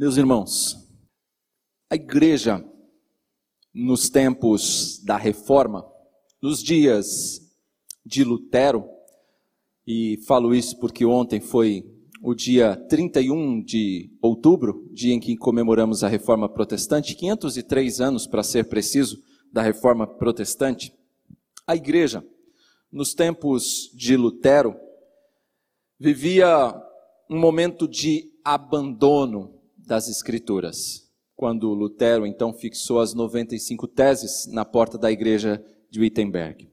Meus irmãos, a igreja, nos tempos da reforma, nos dias de Lutero, e falo isso porque ontem foi o dia 31 de outubro, dia em que comemoramos a reforma protestante, 503 anos para ser preciso, da reforma protestante. A igreja, nos tempos de Lutero, vivia um momento de abandono das Escrituras. Quando Lutero então fixou as 95 teses na porta da igreja de Wittenberg.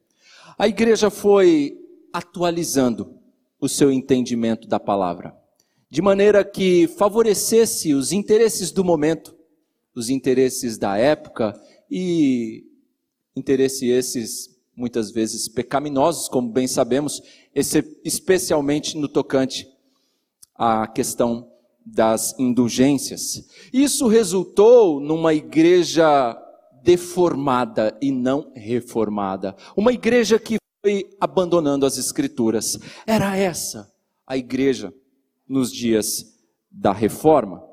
A igreja foi atualizando o seu entendimento da palavra, de maneira que favorecesse os interesses do momento, os interesses da época e interesses esses muitas vezes pecaminosos, como bem sabemos, especialmente no tocante à questão das indulgências. Isso resultou numa igreja deformada e não reformada. Uma igreja que foi abandonando as escrituras. Era essa a igreja nos dias da reforma.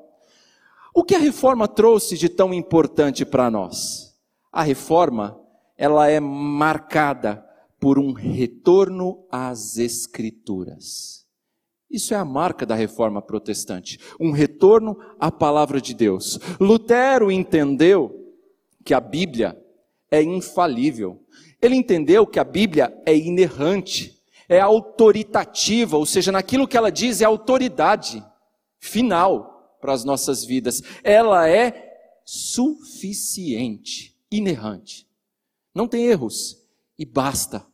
O que a reforma trouxe de tão importante para nós? A reforma, ela é marcada por um retorno às escrituras. Isso é a marca da reforma protestante, um retorno à palavra de Deus. Lutero entendeu que a Bíblia é infalível. Ele entendeu que a Bíblia é inerrante, é autoritativa, ou seja, naquilo que ela diz é autoridade final para as nossas vidas. Ela é suficiente, inerrante. Não tem erros e basta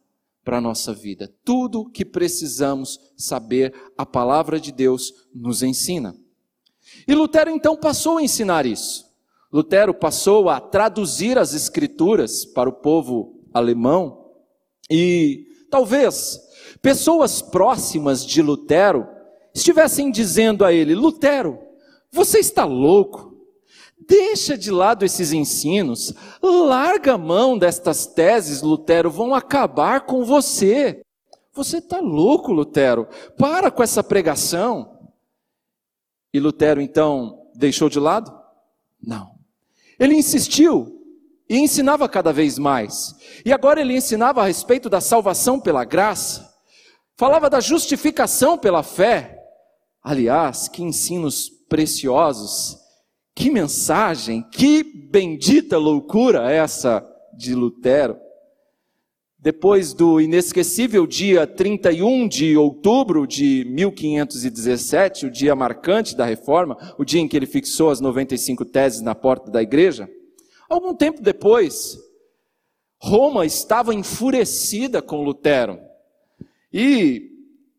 para a nossa vida. Tudo que precisamos saber, a palavra de Deus nos ensina. E Lutero então passou a ensinar isso. Lutero passou a traduzir as escrituras para o povo alemão e talvez pessoas próximas de Lutero estivessem dizendo a ele: Lutero, você está louco? Deixa de lado esses ensinos, larga a mão destas teses, Lutero, vão acabar com você. Você está louco, Lutero, para com essa pregação. E Lutero então deixou de lado? Não. Ele insistiu e ensinava cada vez mais. E agora ele ensinava a respeito da salvação pela graça, falava da justificação pela fé. Aliás, que ensinos preciosos que mensagem, que bendita loucura essa de Lutero. Depois do inesquecível dia 31 de outubro de 1517, o dia marcante da reforma, o dia em que ele fixou as 95 teses na porta da igreja, algum tempo depois, Roma estava enfurecida com Lutero. E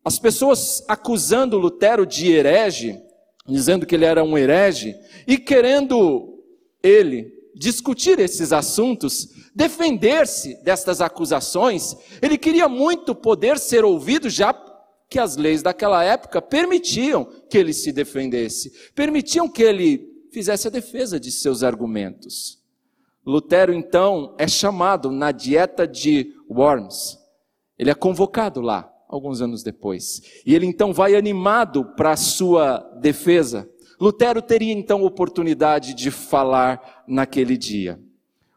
as pessoas acusando Lutero de herege, dizendo que ele era um herege, e querendo ele discutir esses assuntos, defender-se destas acusações, ele queria muito poder ser ouvido, já que as leis daquela época permitiam que ele se defendesse, permitiam que ele fizesse a defesa de seus argumentos. Lutero, então, é chamado na dieta de Worms. Ele é convocado lá alguns anos depois. E ele então vai animado para a sua defesa. Lutero teria então oportunidade de falar naquele dia.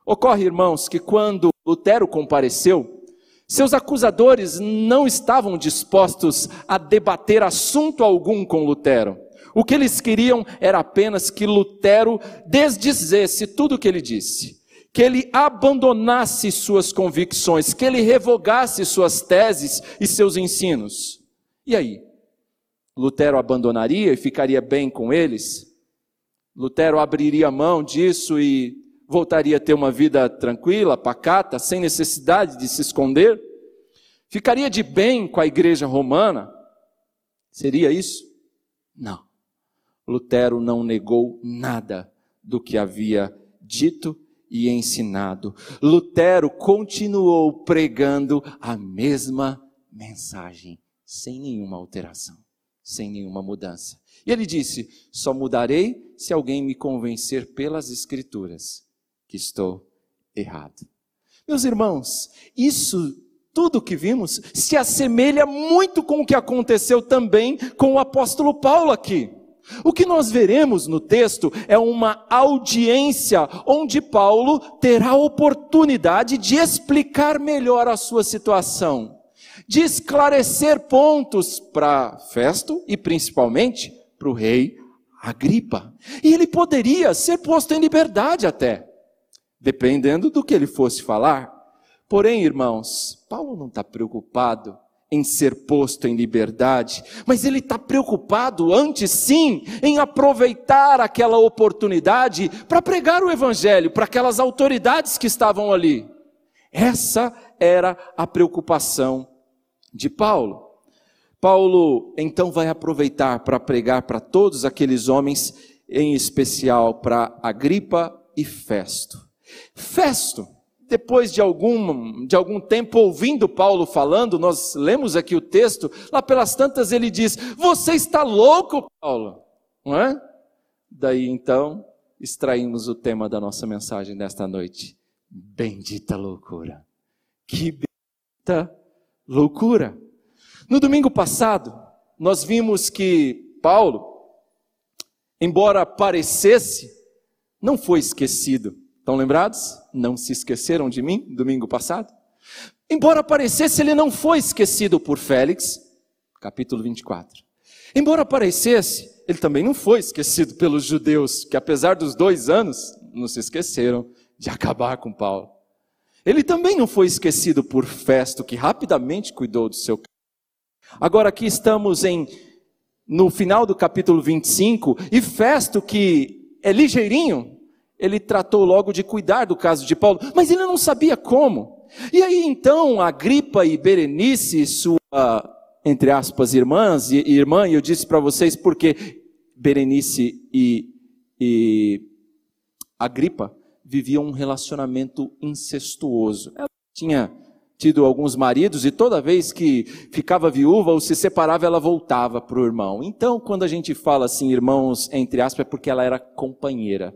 Ocorre, irmãos, que quando Lutero compareceu, seus acusadores não estavam dispostos a debater assunto algum com Lutero. O que eles queriam era apenas que Lutero desdizesse tudo o que ele disse que ele abandonasse suas convicções, que ele revogasse suas teses e seus ensinos. E aí? Lutero abandonaria e ficaria bem com eles? Lutero abriria mão disso e voltaria a ter uma vida tranquila, pacata, sem necessidade de se esconder? Ficaria de bem com a igreja romana? Seria isso? Não. Lutero não negou nada do que havia dito e ensinado. Lutero continuou pregando a mesma mensagem, sem nenhuma alteração, sem nenhuma mudança. E ele disse: Só mudarei se alguém me convencer pelas Escrituras que estou errado. Meus irmãos, isso tudo que vimos se assemelha muito com o que aconteceu também com o apóstolo Paulo aqui. O que nós veremos no texto é uma audiência onde Paulo terá a oportunidade de explicar melhor a sua situação, de esclarecer pontos para Festo e principalmente para o rei Agripa. E ele poderia ser posto em liberdade até, dependendo do que ele fosse falar. Porém, irmãos, Paulo não está preocupado em ser posto em liberdade, mas ele está preocupado antes sim em aproveitar aquela oportunidade para pregar o evangelho para aquelas autoridades que estavam ali. Essa era a preocupação de Paulo. Paulo então vai aproveitar para pregar para todos aqueles homens, em especial para Agripa e Festo. Festo depois de algum, de algum tempo ouvindo Paulo falando, nós lemos aqui o texto, lá pelas tantas ele diz: Você está louco, Paulo? Não é? Daí então, extraímos o tema da nossa mensagem desta noite: Bendita loucura. Que bendita loucura. No domingo passado, nós vimos que Paulo, embora parecesse, não foi esquecido Estão lembrados? Não se esqueceram de mim domingo passado? Embora aparecesse, ele não foi esquecido por Félix, capítulo 24. Embora aparecesse, ele também não foi esquecido pelos judeus, que apesar dos dois anos, não se esqueceram de acabar com Paulo. Ele também não foi esquecido por Festo, que rapidamente cuidou do seu. Agora aqui estamos em no final do capítulo 25, e Festo, que é ligeirinho, ele tratou logo de cuidar do caso de Paulo, mas ele não sabia como. E aí então, Agripa e Berenice, sua, entre aspas, irmãs, e irmã, e eu disse para vocês porque Berenice e, e Agripa viviam um relacionamento incestuoso. Ela tinha tido alguns maridos e toda vez que ficava viúva ou se separava, ela voltava para o irmão. Então, quando a gente fala assim, irmãos, entre aspas, é porque ela era companheira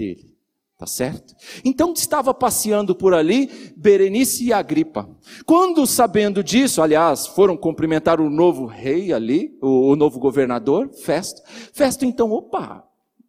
dele. Tá certo? Então estava passeando por ali Berenice e Agripa. Quando sabendo disso, aliás, foram cumprimentar o novo rei ali, o, o novo governador, Festo. Festo então, opa,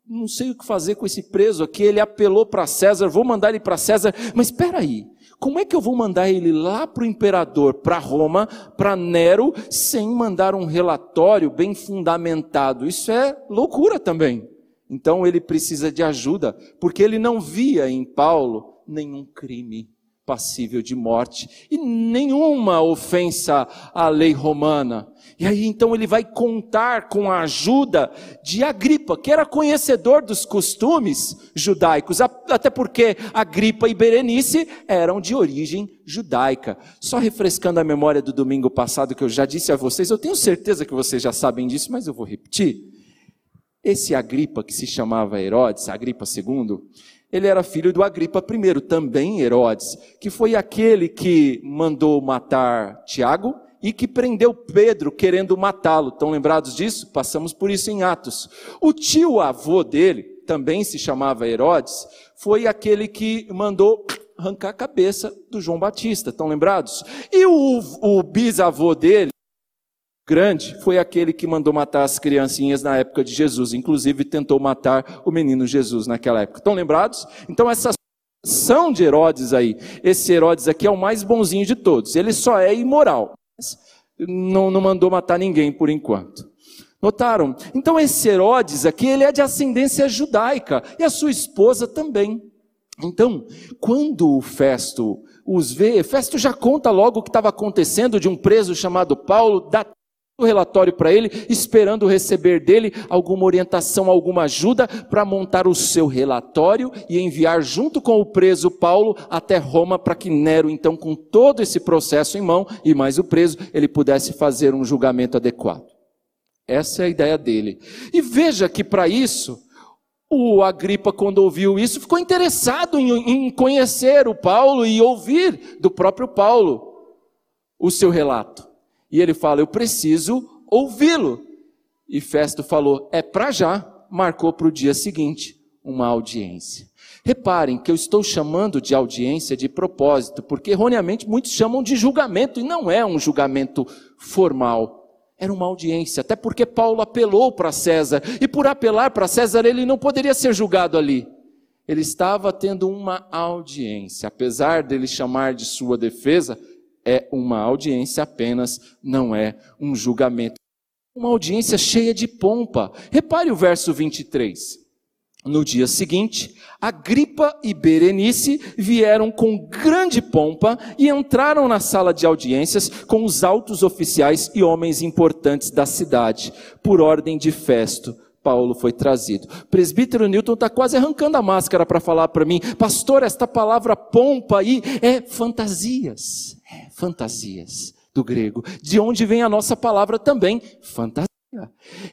não sei o que fazer com esse preso aqui. Ele apelou para César, vou mandar ele para César. Mas espera aí, como é que eu vou mandar ele lá para o imperador, para Roma, para Nero, sem mandar um relatório bem fundamentado? Isso é loucura também. Então ele precisa de ajuda, porque ele não via em Paulo nenhum crime passível de morte e nenhuma ofensa à lei romana. E aí então ele vai contar com a ajuda de Agripa, que era conhecedor dos costumes judaicos, até porque Agripa e Berenice eram de origem judaica. Só refrescando a memória do domingo passado que eu já disse a vocês, eu tenho certeza que vocês já sabem disso, mas eu vou repetir. Esse Agripa, que se chamava Herodes, Agripa II, ele era filho do Agripa I, também Herodes, que foi aquele que mandou matar Tiago e que prendeu Pedro querendo matá-lo. Estão lembrados disso? Passamos por isso em Atos. O tio avô dele, também se chamava Herodes, foi aquele que mandou arrancar a cabeça do João Batista. Estão lembrados? E o, o bisavô dele, grande foi aquele que mandou matar as criancinhas na época de Jesus, inclusive tentou matar o menino Jesus naquela época. Estão lembrados? Então essa são de Herodes aí, esse Herodes aqui é o mais bonzinho de todos. Ele só é imoral. Não, não mandou matar ninguém por enquanto. Notaram? Então esse Herodes aqui, ele é de ascendência judaica e a sua esposa também. Então, quando o Festo os vê, Festo já conta logo o que estava acontecendo de um preso chamado Paulo, dá o relatório para ele, esperando receber dele alguma orientação, alguma ajuda para montar o seu relatório e enviar junto com o preso Paulo até Roma para que Nero, então, com todo esse processo em mão e mais o preso, ele pudesse fazer um julgamento adequado. Essa é a ideia dele. E veja que para isso, o Agripa, quando ouviu isso, ficou interessado em, em conhecer o Paulo e ouvir do próprio Paulo o seu relato. E ele fala: Eu preciso ouvi-lo. E Festo falou: É para já. Marcou para o dia seguinte uma audiência. Reparem que eu estou chamando de audiência de propósito, porque erroneamente muitos chamam de julgamento, e não é um julgamento formal. era uma audiência, até porque Paulo apelou para César, e por apelar para César ele não poderia ser julgado ali. Ele estava tendo uma audiência, apesar dele chamar de sua defesa, é uma audiência apenas, não é um julgamento. Uma audiência cheia de pompa. Repare o verso 23. No dia seguinte, Agripa e Berenice vieram com grande pompa e entraram na sala de audiências com os altos oficiais e homens importantes da cidade. Por ordem de Festo, Paulo foi trazido. Presbítero Newton está quase arrancando a máscara para falar para mim, pastor, esta palavra pompa aí é fantasias. É, fantasias do grego. De onde vem a nossa palavra também, fantasia.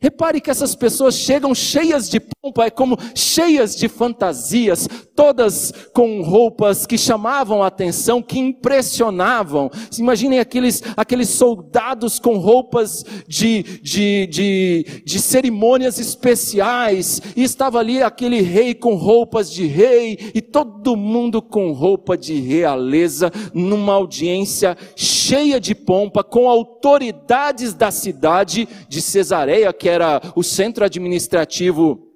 Repare que essas pessoas chegam cheias de pompa, é como cheias de fantasias, todas com roupas que chamavam a atenção, que impressionavam. Imaginem aqueles, aqueles soldados com roupas de, de, de, de cerimônias especiais, e estava ali aquele rei com roupas de rei, e todo mundo com roupa de realeza, numa audiência cheia de pompa, com autoridades da cidade de Cesareia Cesareia, que era o centro administrativo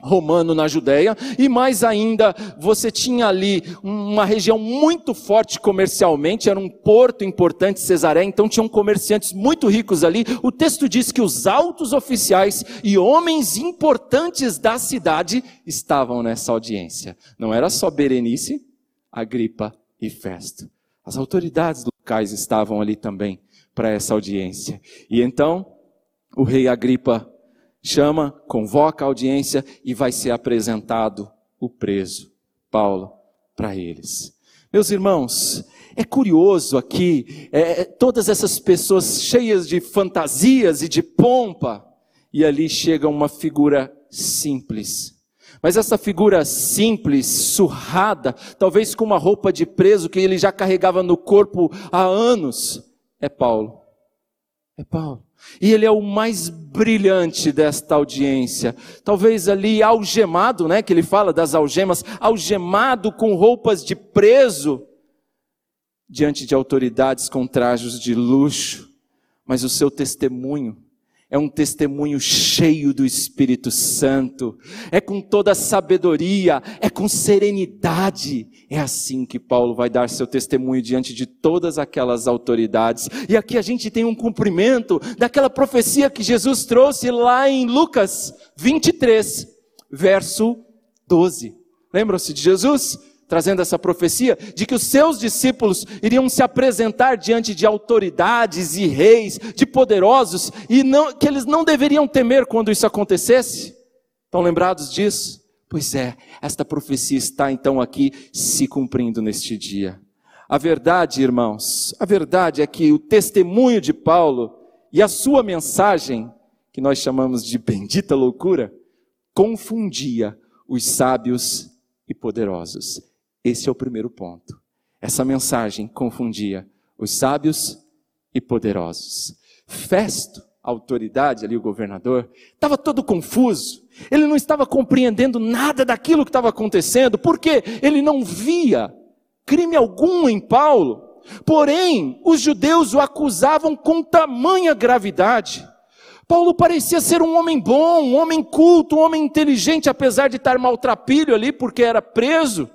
romano na Judéia, e mais ainda, você tinha ali uma região muito forte comercialmente, era um porto importante, Cesareia, então tinham comerciantes muito ricos ali. O texto diz que os altos oficiais e homens importantes da cidade estavam nessa audiência. Não era só Berenice, Agripa e Festo. As autoridades locais estavam ali também para essa audiência. E então, o rei Agripa chama, convoca a audiência e vai ser apresentado o preso, Paulo, para eles. Meus irmãos, é curioso aqui, é, é, todas essas pessoas cheias de fantasias e de pompa, e ali chega uma figura simples. Mas essa figura simples, surrada, talvez com uma roupa de preso que ele já carregava no corpo há anos, é Paulo. É Paulo. E ele é o mais brilhante desta audiência. Talvez ali algemado, né, que ele fala das algemas, algemado com roupas de preso, diante de autoridades com trajes de luxo, mas o seu testemunho é um testemunho cheio do Espírito Santo, é com toda sabedoria, é com serenidade. É assim que Paulo vai dar seu testemunho diante de todas aquelas autoridades. E aqui a gente tem um cumprimento daquela profecia que Jesus trouxe lá em Lucas 23, verso 12. Lembram-se de Jesus? Trazendo essa profecia de que os seus discípulos iriam se apresentar diante de autoridades e reis, de poderosos, e não, que eles não deveriam temer quando isso acontecesse. Estão lembrados disso? Pois é, esta profecia está então aqui se cumprindo neste dia. A verdade, irmãos, a verdade é que o testemunho de Paulo e a sua mensagem, que nós chamamos de bendita loucura, confundia os sábios e poderosos. Esse é o primeiro ponto. Essa mensagem confundia os sábios e poderosos. Festo, a autoridade ali, o governador, estava todo confuso. Ele não estava compreendendo nada daquilo que estava acontecendo, porque ele não via crime algum em Paulo. Porém, os judeus o acusavam com tamanha gravidade. Paulo parecia ser um homem bom, um homem culto, um homem inteligente, apesar de estar maltrapilho ali, porque era preso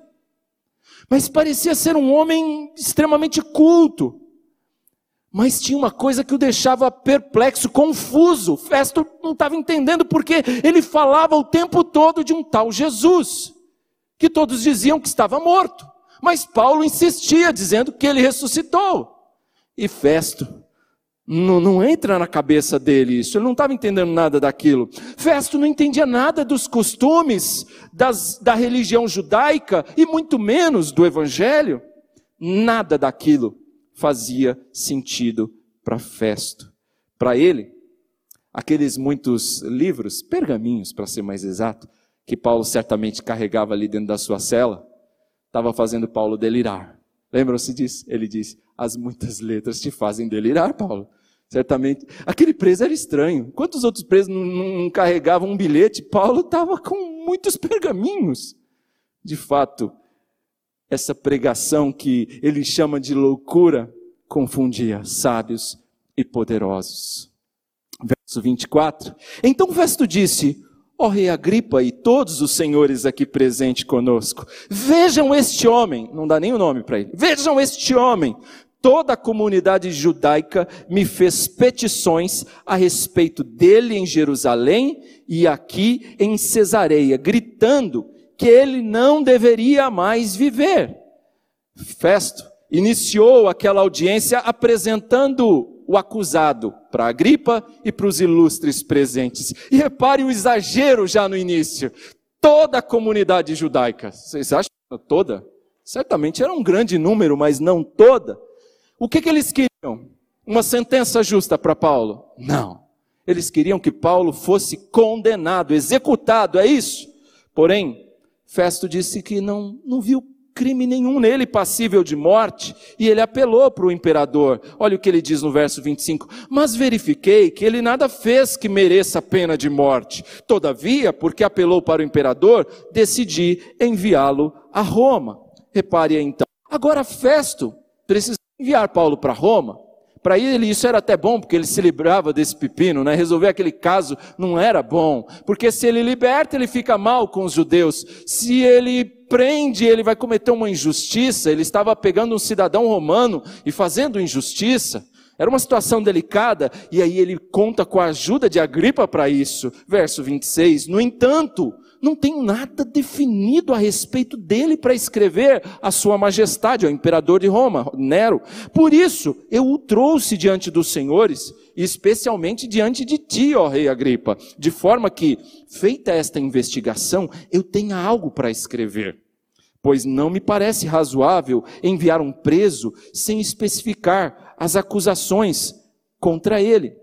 mas parecia ser um homem extremamente culto. Mas tinha uma coisa que o deixava perplexo, confuso. Festo não estava entendendo porque ele falava o tempo todo de um tal Jesus, que todos diziam que estava morto. Mas Paulo insistia, dizendo que ele ressuscitou. E Festo não, não, entra na cabeça dele isso, ele não estava entendendo nada daquilo. Festo não entendia nada dos costumes das, da religião judaica e muito menos do evangelho. Nada daquilo fazia sentido para Festo. Para ele, aqueles muitos livros, pergaminhos para ser mais exato, que Paulo certamente carregava ali dentro da sua cela, estava fazendo Paulo delirar. Lembram-se disso? Ele disse: As muitas letras te fazem delirar, Paulo. Certamente. Aquele preso era estranho. Quantos outros presos não, não carregavam um bilhete? Paulo estava com muitos pergaminhos. De fato, essa pregação que ele chama de loucura confundia sábios e poderosos. 24. Então Festo disse: Ó oh, rei Agripa e todos os senhores aqui presentes conosco, vejam este homem, não dá nem o nome para ele, vejam este homem. Toda a comunidade judaica me fez petições a respeito dele em Jerusalém e aqui em Cesareia, gritando que ele não deveria mais viver. Festo iniciou aquela audiência apresentando o acusado para Agripa e para os ilustres presentes. E repare o exagero já no início. Toda a comunidade judaica, vocês acham toda? Certamente era um grande número, mas não toda. O que, que eles queriam? Uma sentença justa para Paulo? Não. Eles queriam que Paulo fosse condenado, executado, é isso? Porém, Festo disse que não, não viu crime nenhum nele passível de morte, e ele apelou para o imperador. Olha o que ele diz no verso 25: Mas verifiquei que ele nada fez que mereça pena de morte. Todavia, porque apelou para o imperador, decidi enviá-lo a Roma. Repare então. Agora, Festo precisa enviar Paulo para Roma. Para ele isso era até bom, porque ele se livrava desse pepino, né? Resolver aquele caso não era bom, porque se ele liberta, ele fica mal com os judeus. Se ele prende, ele vai cometer uma injustiça. Ele estava pegando um cidadão romano e fazendo injustiça. Era uma situação delicada, e aí ele conta com a ajuda de Agripa para isso. Verso 26. No entanto, não tenho nada definido a respeito dele para escrever a sua majestade, ao imperador de Roma, Nero. Por isso, eu o trouxe diante dos senhores, especialmente diante de ti, ó rei Agripa, de forma que, feita esta investigação, eu tenha algo para escrever. Pois não me parece razoável enviar um preso sem especificar as acusações contra ele.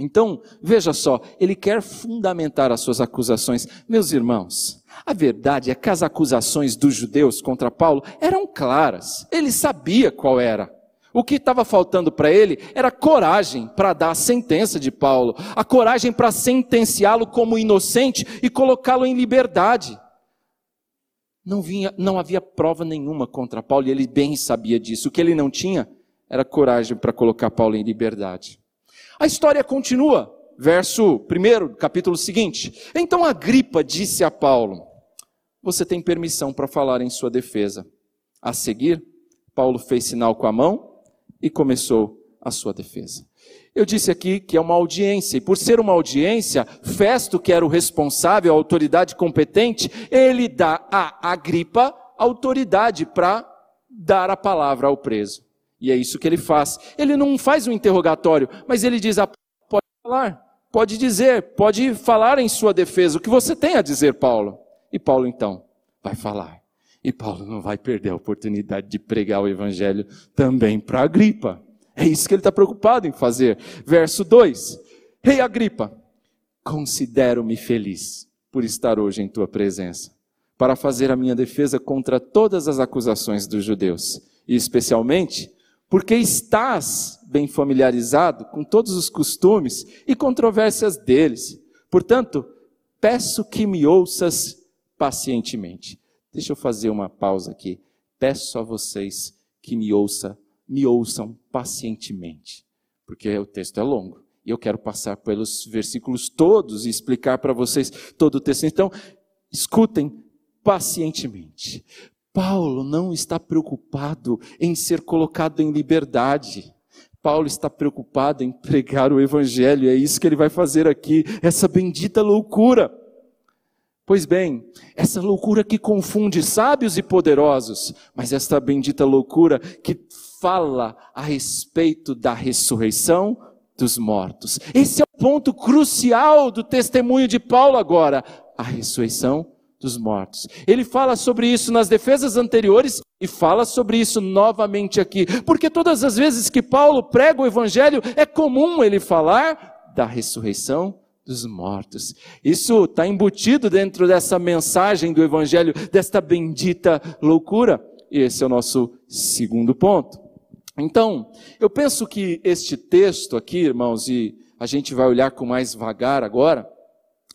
Então, veja só, ele quer fundamentar as suas acusações. Meus irmãos, a verdade é que as acusações dos judeus contra Paulo eram claras. Ele sabia qual era. O que estava faltando para ele era coragem para dar a sentença de Paulo, a coragem para sentenciá-lo como inocente e colocá-lo em liberdade. Não, vinha, não havia prova nenhuma contra Paulo e ele bem sabia disso. O que ele não tinha era coragem para colocar Paulo em liberdade. A história continua, verso 1, capítulo seguinte. Então Agripa disse a Paulo: Você tem permissão para falar em sua defesa. A seguir, Paulo fez sinal com a mão e começou a sua defesa. Eu disse aqui que é uma audiência, e por ser uma audiência, Festo, que era o responsável, a autoridade competente, ele dá a Agripa autoridade para dar a palavra ao preso. E é isso que ele faz. Ele não faz um interrogatório, mas ele diz: ah, pode falar, pode dizer, pode falar em sua defesa. O que você tem a dizer, Paulo? E Paulo então vai falar. E Paulo não vai perder a oportunidade de pregar o evangelho também para Agripa. É isso que ele está preocupado em fazer. Verso 2: Rei Agripa, considero-me feliz por estar hoje em tua presença, para fazer a minha defesa contra todas as acusações dos judeus, e especialmente porque estás bem familiarizado com todos os costumes e controvérsias deles. Portanto, peço que me ouças pacientemente. Deixa eu fazer uma pausa aqui. Peço a vocês que me ouçam, me ouçam pacientemente, porque o texto é longo. E eu quero passar pelos versículos todos e explicar para vocês todo o texto. Então, escutem pacientemente. Paulo não está preocupado em ser colocado em liberdade. Paulo está preocupado em pregar o evangelho, é isso que ele vai fazer aqui, essa bendita loucura. Pois bem, essa loucura que confunde sábios e poderosos, mas esta bendita loucura que fala a respeito da ressurreição dos mortos. Esse é o ponto crucial do testemunho de Paulo agora, a ressurreição dos mortos. Ele fala sobre isso nas defesas anteriores e fala sobre isso novamente aqui, porque todas as vezes que Paulo prega o evangelho, é comum ele falar da ressurreição dos mortos. Isso está embutido dentro dessa mensagem do evangelho, desta bendita loucura. E esse é o nosso segundo ponto. Então, eu penso que este texto aqui, irmãos, e a gente vai olhar com mais vagar agora,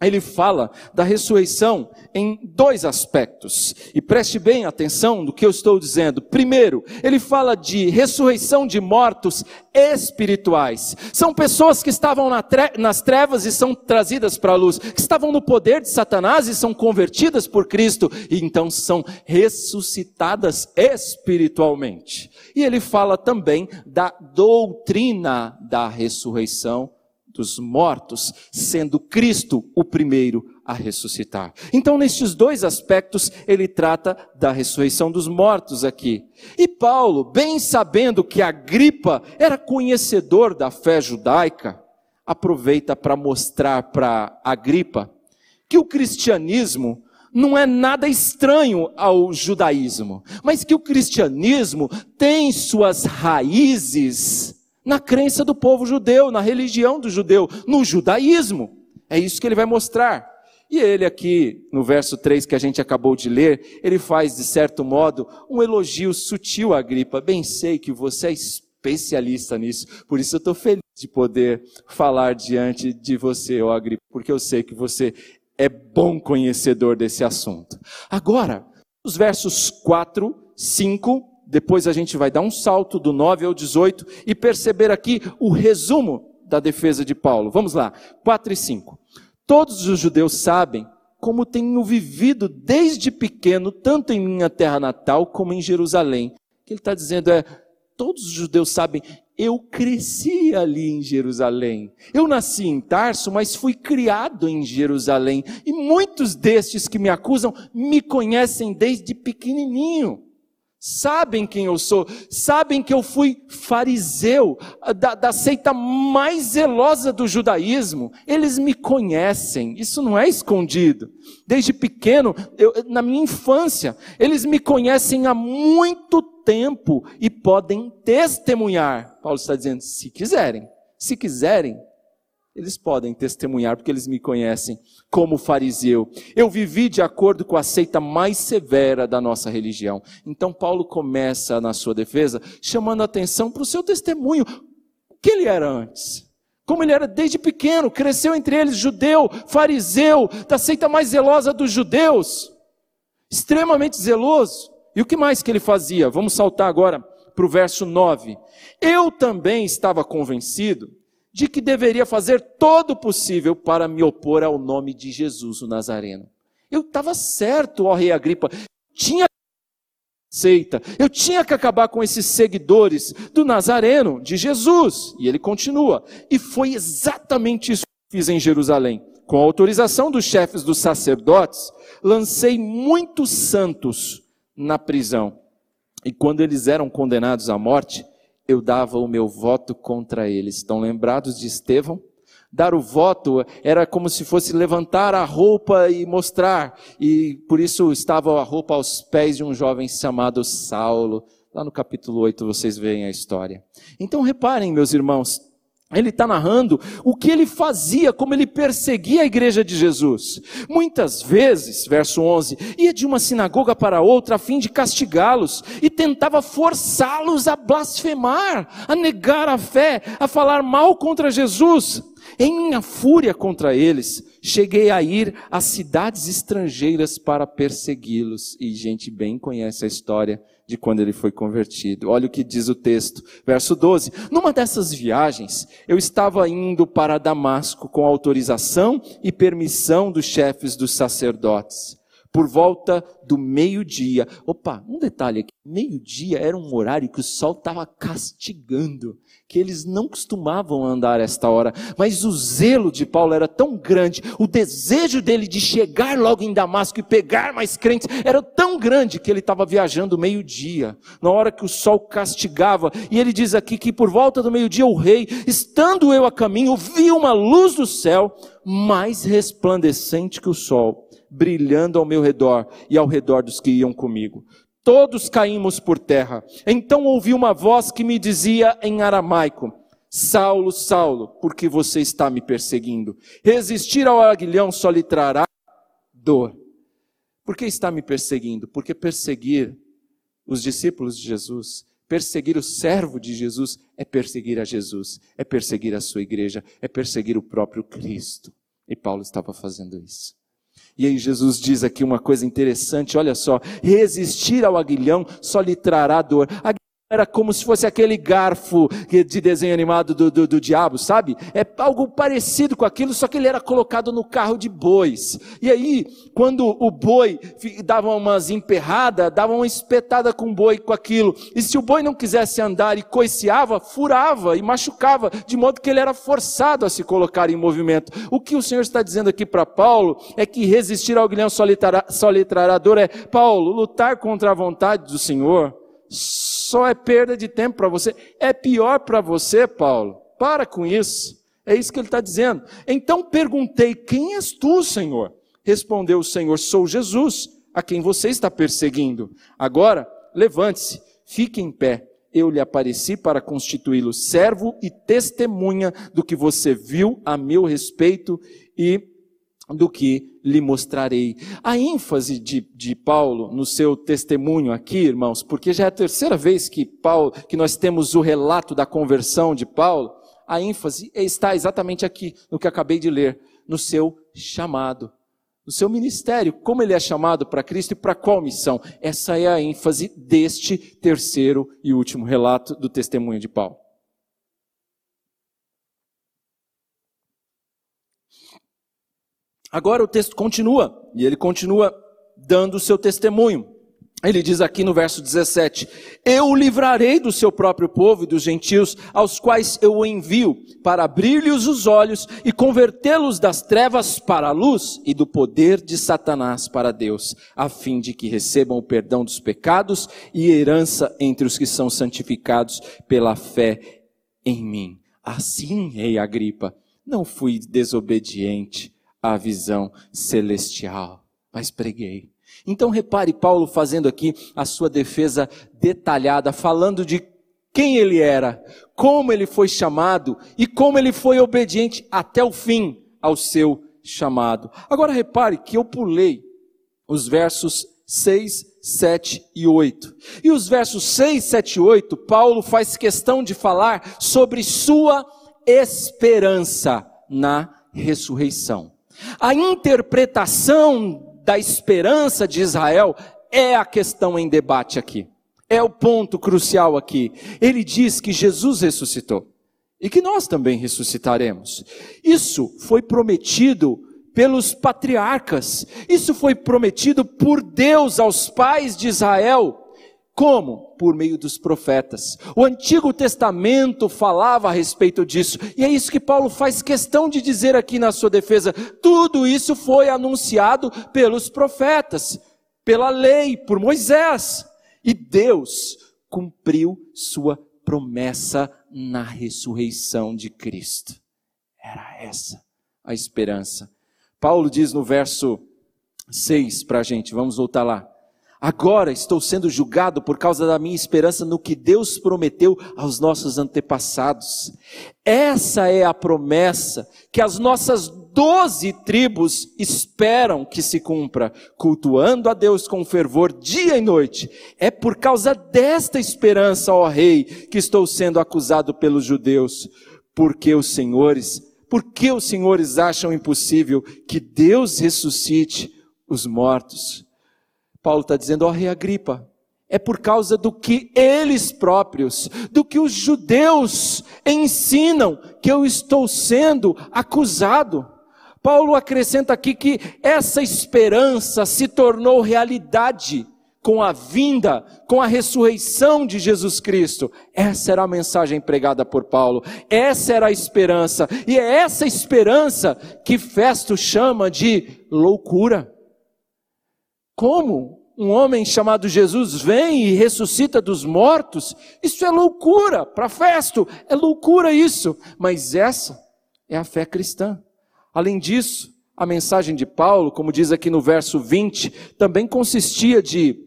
ele fala da ressurreição em dois aspectos. E preste bem atenção no que eu estou dizendo. Primeiro, ele fala de ressurreição de mortos espirituais. São pessoas que estavam nas trevas e são trazidas para a luz, que estavam no poder de Satanás e são convertidas por Cristo e então são ressuscitadas espiritualmente. E ele fala também da doutrina da ressurreição dos mortos, sendo Cristo o primeiro a ressuscitar. Então, nestes dois aspectos, ele trata da ressurreição dos mortos aqui. E Paulo, bem sabendo que Agripa era conhecedor da fé judaica, aproveita para mostrar para Agripa que o cristianismo não é nada estranho ao judaísmo, mas que o cristianismo tem suas raízes na crença do povo judeu, na religião do judeu, no judaísmo. É isso que ele vai mostrar. E ele aqui, no verso 3 que a gente acabou de ler, ele faz, de certo modo, um elogio sutil a Agripa. Bem sei que você é especialista nisso, por isso eu estou feliz de poder falar diante de você, ó Agripa, porque eu sei que você é bom conhecedor desse assunto. Agora, os versos 4, 5 depois a gente vai dar um salto do 9 ao 18 e perceber aqui o resumo da defesa de Paulo. Vamos lá, 4 e 5. Todos os judeus sabem como tenho vivido desde pequeno, tanto em minha terra natal como em Jerusalém. O que ele está dizendo é: todos os judeus sabem, eu cresci ali em Jerusalém. Eu nasci em Tarso, mas fui criado em Jerusalém. E muitos destes que me acusam me conhecem desde pequenininho sabem quem eu sou, sabem que eu fui fariseu, da, da, seita mais zelosa do judaísmo. Eles me conhecem, isso não é escondido. Desde pequeno, eu, na minha infância, eles me conhecem há muito tempo e podem testemunhar. Paulo está dizendo, se quiserem, se quiserem, eles podem testemunhar, porque eles me conhecem como fariseu. Eu vivi de acordo com a seita mais severa da nossa religião. Então, Paulo começa na sua defesa chamando a atenção para o seu testemunho. O que ele era antes? Como ele era desde pequeno, cresceu entre eles, judeu, fariseu, da seita mais zelosa dos judeus, extremamente zeloso. E o que mais que ele fazia? Vamos saltar agora para o verso 9. Eu também estava convencido de que deveria fazer todo o possível para me opor ao nome de Jesus o Nazareno. Eu estava certo, ó rei Agripa, tinha seita, eu tinha que acabar com esses seguidores do Nazareno, de Jesus. E ele continua, e foi exatamente isso que fiz em Jerusalém. Com a autorização dos chefes dos sacerdotes, lancei muitos santos na prisão. E quando eles eram condenados à morte, eu dava o meu voto contra eles. Estão lembrados de Estevão? Dar o voto era como se fosse levantar a roupa e mostrar, e por isso estava a roupa aos pés de um jovem chamado Saulo. Lá no capítulo 8 vocês veem a história. Então reparem, meus irmãos, ele está narrando o que ele fazia, como ele perseguia a igreja de Jesus. Muitas vezes, verso 11, ia de uma sinagoga para outra a fim de castigá-los e tentava forçá-los a blasfemar, a negar a fé, a falar mal contra Jesus. Em minha fúria contra eles, cheguei a ir às cidades estrangeiras para persegui-los. E gente bem conhece a história de quando ele foi convertido. Olha o que diz o texto, verso 12. Numa dessas viagens, eu estava indo para Damasco com autorização e permissão dos chefes dos sacerdotes. Por volta do meio-dia. Opa, um detalhe aqui. Meio-dia era um horário que o sol estava castigando que eles não costumavam andar esta hora, mas o zelo de Paulo era tão grande, o desejo dele de chegar logo em Damasco e pegar mais crentes era tão grande que ele estava viajando meio-dia, na hora que o sol castigava, e ele diz aqui que por volta do meio-dia o rei, estando eu a caminho, vi uma luz do céu mais resplandecente que o sol, brilhando ao meu redor e ao redor dos que iam comigo todos caímos por terra. Então ouvi uma voz que me dizia em aramaico: Saulo, Saulo, por que você está me perseguindo? Resistir ao aguilhão só lhe trará dor. Por que está me perseguindo? Porque perseguir os discípulos de Jesus, perseguir o servo de Jesus, é perseguir a Jesus, é perseguir a sua igreja, é perseguir o próprio Cristo. E Paulo estava fazendo isso. E aí Jesus diz aqui uma coisa interessante, olha só, resistir ao aguilhão só lhe trará dor era como se fosse aquele garfo de desenho animado do, do, do, diabo, sabe? É algo parecido com aquilo, só que ele era colocado no carro de bois. E aí, quando o boi dava umas emperradas, dava uma espetada com o boi com aquilo. E se o boi não quisesse andar e coiceava, furava e machucava, de modo que ele era forçado a se colocar em movimento. O que o Senhor está dizendo aqui para Paulo é que resistir ao guilhão só lhe trará dor é, Paulo, lutar contra a vontade do Senhor só é perda de tempo para você. É pior para você, Paulo. Para com isso. É isso que ele está dizendo. Então perguntei: Quem és tu, Senhor? Respondeu o Senhor: Sou Jesus, a quem você está perseguindo. Agora, levante-se, fique em pé. Eu lhe apareci para constituí-lo servo e testemunha do que você viu a meu respeito e do que lhe mostrarei. A ênfase de, de Paulo no seu testemunho aqui, irmãos, porque já é a terceira vez que Paulo, que nós temos o relato da conversão de Paulo, a ênfase está exatamente aqui, no que acabei de ler, no seu chamado, no seu ministério, como ele é chamado para Cristo e para qual missão. Essa é a ênfase deste terceiro e último relato do testemunho de Paulo. Agora o texto continua, e ele continua dando o seu testemunho. Ele diz aqui no verso 17: Eu o livrarei do seu próprio povo e dos gentios, aos quais eu o envio, para abrir-lhes os olhos e convertê-los das trevas para a luz e do poder de Satanás para Deus, a fim de que recebam o perdão dos pecados e herança entre os que são santificados pela fé em mim. Assim, rei Agripa, não fui desobediente a visão celestial, mas preguei. Então repare Paulo fazendo aqui a sua defesa detalhada, falando de quem ele era, como ele foi chamado e como ele foi obediente até o fim ao seu chamado. Agora repare que eu pulei os versos 6, 7 e 8. E os versos 6, 7 e 8, Paulo faz questão de falar sobre sua esperança na ressurreição. A interpretação da esperança de Israel é a questão em debate aqui. É o ponto crucial aqui. Ele diz que Jesus ressuscitou e que nós também ressuscitaremos. Isso foi prometido pelos patriarcas. Isso foi prometido por Deus aos pais de Israel como? Por meio dos profetas. O Antigo Testamento falava a respeito disso, e é isso que Paulo faz questão de dizer aqui na sua defesa. Tudo isso foi anunciado pelos profetas, pela lei, por Moisés. E Deus cumpriu sua promessa na ressurreição de Cristo. Era essa a esperança. Paulo diz no verso 6 para a gente, vamos voltar lá. Agora estou sendo julgado por causa da minha esperança no que Deus prometeu aos nossos antepassados. Essa é a promessa que as nossas doze tribos esperam que se cumpra, cultuando a Deus com fervor dia e noite. É por causa desta esperança, ó Rei, que estou sendo acusado pelos judeus, porque os senhores, porque os senhores acham impossível que Deus ressuscite os mortos. Paulo está dizendo, ó oh, rei Agripa, é por causa do que eles próprios, do que os judeus ensinam, que eu estou sendo acusado. Paulo acrescenta aqui que essa esperança se tornou realidade com a vinda, com a ressurreição de Jesus Cristo. Essa era a mensagem pregada por Paulo. Essa era a esperança. E é essa esperança que Festo chama de loucura. Como um homem chamado Jesus vem e ressuscita dos mortos? Isso é loucura para Festo, é loucura isso. Mas essa é a fé cristã. Além disso, a mensagem de Paulo, como diz aqui no verso 20, também consistia de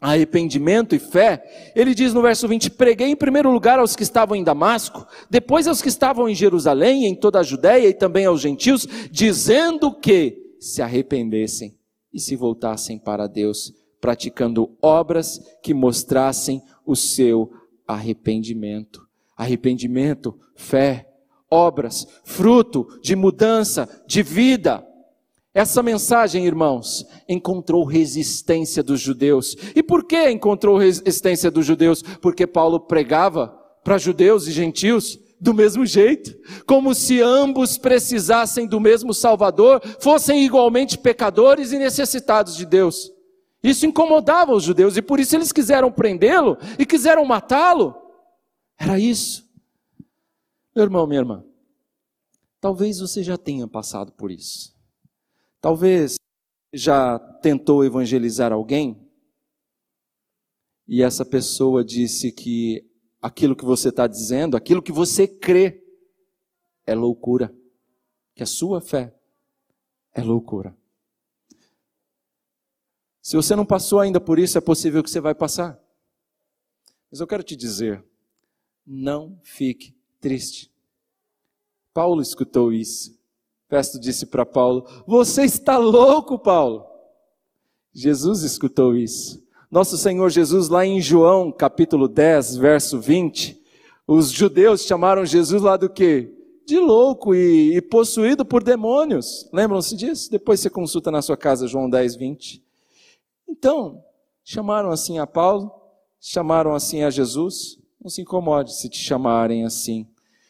arrependimento e fé. Ele diz no verso 20: Preguei em primeiro lugar aos que estavam em Damasco, depois aos que estavam em Jerusalém, em toda a Judéia e também aos gentios, dizendo que se arrependessem e se voltassem para Deus, praticando obras que mostrassem o seu arrependimento. Arrependimento, fé, obras, fruto de mudança de vida. Essa mensagem, irmãos, encontrou resistência dos judeus. E por que encontrou resistência dos judeus? Porque Paulo pregava para judeus e gentios do mesmo jeito, como se ambos precisassem do mesmo Salvador, fossem igualmente pecadores e necessitados de Deus. Isso incomodava os judeus e por isso eles quiseram prendê-lo e quiseram matá-lo. Era isso. Meu irmão, minha irmã, talvez você já tenha passado por isso. Talvez já tentou evangelizar alguém e essa pessoa disse que aquilo que você está dizendo, aquilo que você crê, é loucura. Que a sua fé é loucura. Se você não passou ainda por isso, é possível que você vai passar. Mas eu quero te dizer, não fique triste. Paulo escutou isso. Festo disse para Paulo: Você está louco, Paulo. Jesus escutou isso. Nosso Senhor Jesus, lá em João, capítulo 10, verso 20, os judeus chamaram Jesus lá do quê? De louco e, e possuído por demônios. Lembram-se disso? Depois você consulta na sua casa João 10, 20. Então, chamaram assim a Paulo, chamaram assim a Jesus. Não se incomode se te chamarem assim.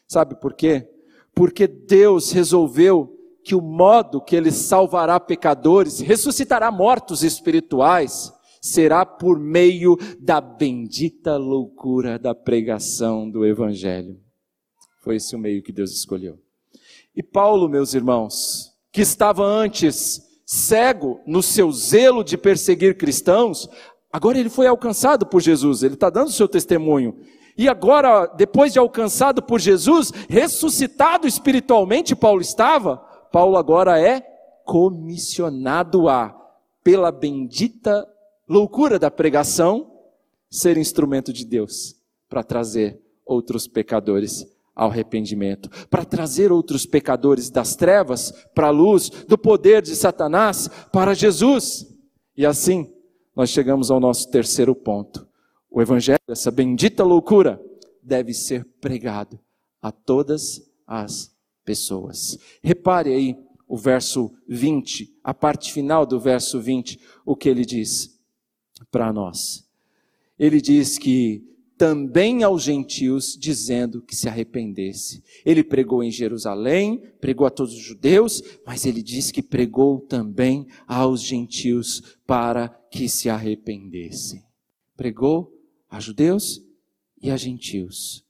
Sabe por quê? Porque Deus resolveu que o modo que ele salvará pecadores, ressuscitará mortos espirituais, será por meio da bendita loucura da pregação do Evangelho. Foi esse o meio que Deus escolheu. E Paulo, meus irmãos, que estava antes cego no seu zelo de perseguir cristãos, agora ele foi alcançado por Jesus, ele está dando o seu testemunho. E agora, depois de alcançado por Jesus, ressuscitado espiritualmente, Paulo estava, Paulo agora é comissionado a, pela bendita loucura da pregação, ser instrumento de Deus para trazer outros pecadores ao arrependimento, para trazer outros pecadores das trevas para a luz, do poder de Satanás para Jesus. E assim, nós chegamos ao nosso terceiro ponto. O Evangelho, essa bendita loucura, deve ser pregado a todas as pessoas. Repare aí o verso 20, a parte final do verso 20, o que ele diz para nós. Ele diz que também aos gentios, dizendo que se arrependesse. Ele pregou em Jerusalém, pregou a todos os judeus, mas ele diz que pregou também aos gentios para que se arrependessem. Pregou a judeus e a gentios.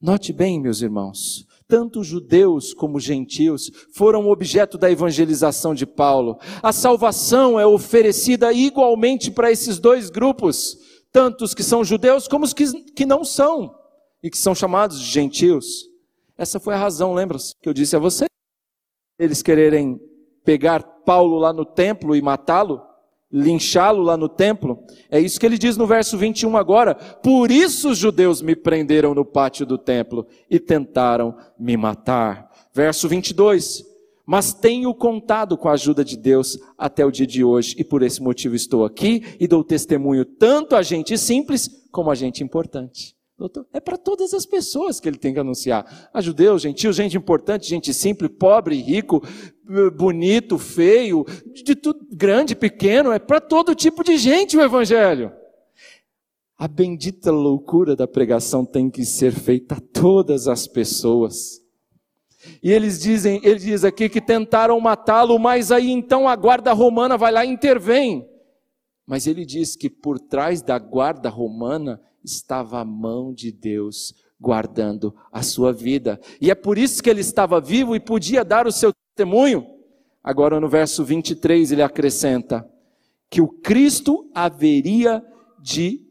Note bem, meus irmãos, tanto judeus como gentios foram objeto da evangelização de Paulo. A salvação é oferecida igualmente para esses dois grupos, tanto os que são judeus como os que, que não são, e que são chamados de gentios. Essa foi a razão, lembra-se, que eu disse a você? Eles quererem pegar Paulo lá no templo e matá-lo, linchá-lo lá no templo. É isso que ele diz no verso 21 agora. Por isso os judeus me prenderam no pátio do templo e tentaram me matar. Verso 22. Mas tenho contado com a ajuda de Deus até o dia de hoje e por esse motivo estou aqui e dou testemunho tanto a gente simples como a gente importante. É para todas as pessoas que ele tem que anunciar. A judeus, gentios, gente importante, gente simples, pobre, rico, bonito, feio, de tudo, grande, pequeno, é para todo tipo de gente o evangelho. A bendita loucura da pregação tem que ser feita a todas as pessoas. E eles dizem, ele diz aqui que tentaram matá-lo, mas aí então a guarda romana vai lá e intervém. Mas ele diz que por trás da guarda romana estava a mão de Deus guardando a sua vida. E é por isso que ele estava vivo e podia dar o seu testemunho. Agora no verso 23 ele acrescenta que o Cristo haveria de,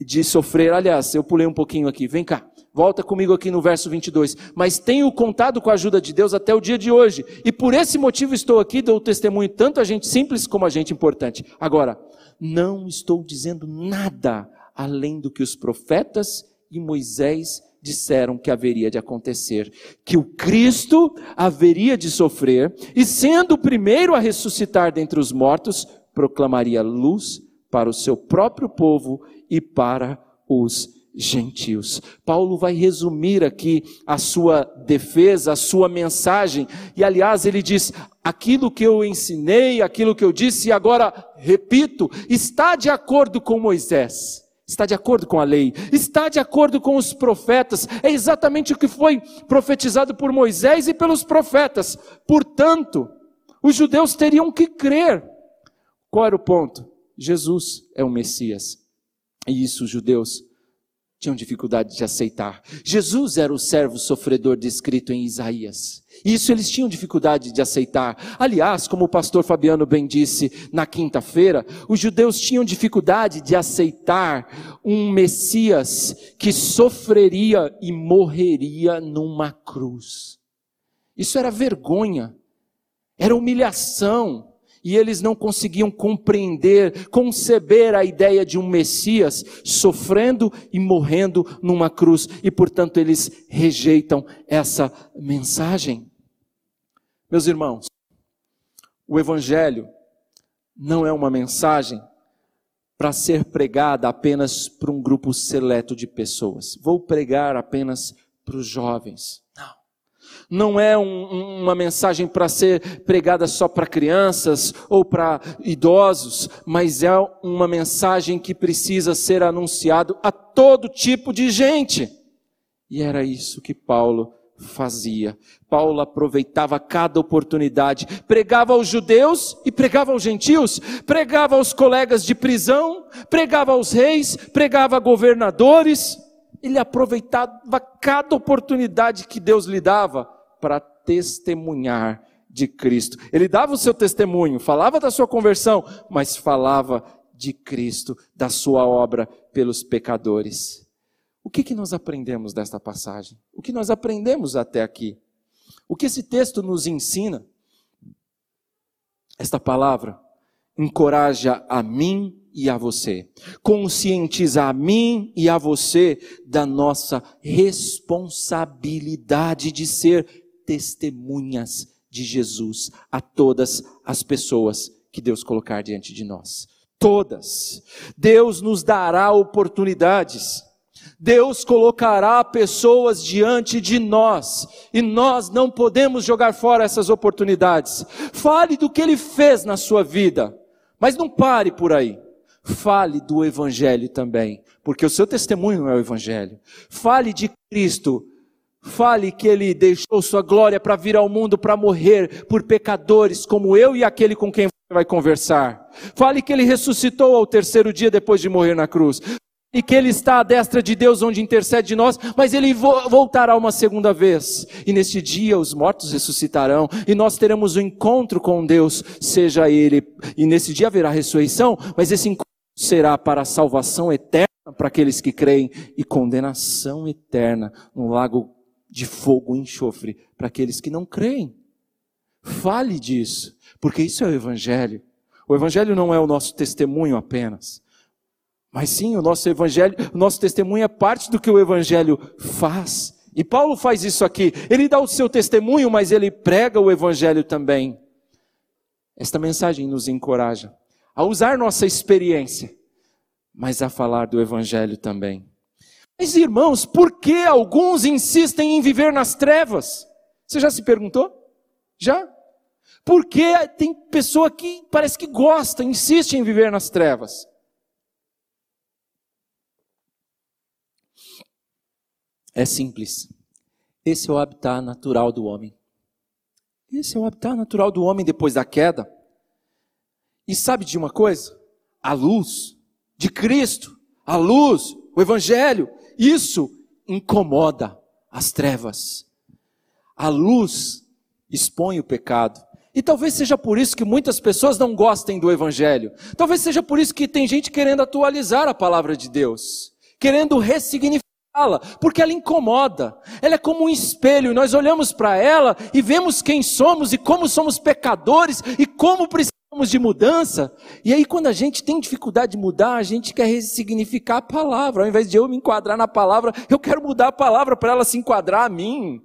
de sofrer. Aliás, eu pulei um pouquinho aqui, vem cá. Volta comigo aqui no verso 22. Mas tenho contado com a ajuda de Deus até o dia de hoje. E por esse motivo estou aqui, dou testemunho tanto a gente simples como a gente importante. Agora, não estou dizendo nada além do que os profetas e Moisés disseram que haveria de acontecer, que o Cristo haveria de sofrer e sendo o primeiro a ressuscitar dentre os mortos, proclamaria luz para o seu próprio povo e para os gentios. Paulo vai resumir aqui a sua defesa, a sua mensagem, e aliás ele diz: aquilo que eu ensinei, aquilo que eu disse, e agora repito, está de acordo com Moisés. Está de acordo com a lei, está de acordo com os profetas, é exatamente o que foi profetizado por Moisés e pelos profetas. Portanto, os judeus teriam que crer. Qual era o ponto? Jesus é o Messias. E isso os judeus tinham dificuldade de aceitar. Jesus era o servo sofredor descrito em Isaías. Isso eles tinham dificuldade de aceitar. Aliás, como o pastor Fabiano bem disse na quinta-feira, os judeus tinham dificuldade de aceitar um Messias que sofreria e morreria numa cruz. Isso era vergonha, era humilhação e eles não conseguiam compreender, conceber a ideia de um Messias sofrendo e morrendo numa cruz, e portanto eles rejeitam essa mensagem. Meus irmãos, o Evangelho não é uma mensagem para ser pregada apenas para um grupo seleto de pessoas. Vou pregar apenas para os jovens não é um, uma mensagem para ser pregada só para crianças ou para idosos, mas é uma mensagem que precisa ser anunciado a todo tipo de gente. E era isso que Paulo fazia. Paulo aproveitava cada oportunidade, pregava aos judeus e pregava aos gentios, pregava aos colegas de prisão, pregava aos reis, pregava a governadores. Ele aproveitava cada oportunidade que Deus lhe dava para testemunhar de Cristo. Ele dava o seu testemunho, falava da sua conversão, mas falava de Cristo, da sua obra pelos pecadores. O que, que nós aprendemos desta passagem? O que nós aprendemos até aqui? O que esse texto nos ensina? Esta palavra encoraja a mim e a você, conscientiza a mim e a você da nossa responsabilidade de ser testemunhas de Jesus a todas as pessoas que Deus colocar diante de nós. Todas. Deus nos dará oportunidades. Deus colocará pessoas diante de nós e nós não podemos jogar fora essas oportunidades. Fale do que Ele fez na sua vida, mas não pare por aí. Fale do Evangelho também, porque o seu testemunho é o Evangelho. Fale de Cristo Fale que ele deixou sua glória para vir ao mundo para morrer por pecadores como eu e aquele com quem você vai conversar. Fale que ele ressuscitou ao terceiro dia depois de morrer na cruz. E que ele está à destra de Deus onde intercede de nós, mas ele voltará uma segunda vez. E neste dia os mortos ressuscitarão e nós teremos um encontro com Deus, seja ele. E nesse dia haverá ressurreição, mas esse encontro será para salvação eterna para aqueles que creem e condenação eterna no lago de fogo e enxofre para aqueles que não creem. Fale disso, porque isso é o Evangelho. O Evangelho não é o nosso testemunho apenas, mas sim o nosso Evangelho, o nosso testemunho é parte do que o Evangelho faz. E Paulo faz isso aqui. Ele dá o seu testemunho, mas ele prega o Evangelho também. Esta mensagem nos encoraja a usar nossa experiência, mas a falar do Evangelho também. Mas irmãos, por que alguns insistem em viver nas trevas? Você já se perguntou? Já? Porque tem pessoa que parece que gosta, insiste em viver nas trevas. É simples. Esse é o habitat natural do homem. Esse é o habitat natural do homem depois da queda. E sabe de uma coisa? A luz de Cristo, a luz, o Evangelho, isso incomoda as trevas. A luz expõe o pecado. E talvez seja por isso que muitas pessoas não gostem do Evangelho. Talvez seja por isso que tem gente querendo atualizar a palavra de Deus, querendo ressignificá-la, porque ela incomoda. Ela é como um espelho, nós olhamos para ela e vemos quem somos e como somos pecadores e como precisamos de mudança, e aí quando a gente tem dificuldade de mudar, a gente quer ressignificar a palavra. Ao invés de eu me enquadrar na palavra, eu quero mudar a palavra para ela se enquadrar a mim.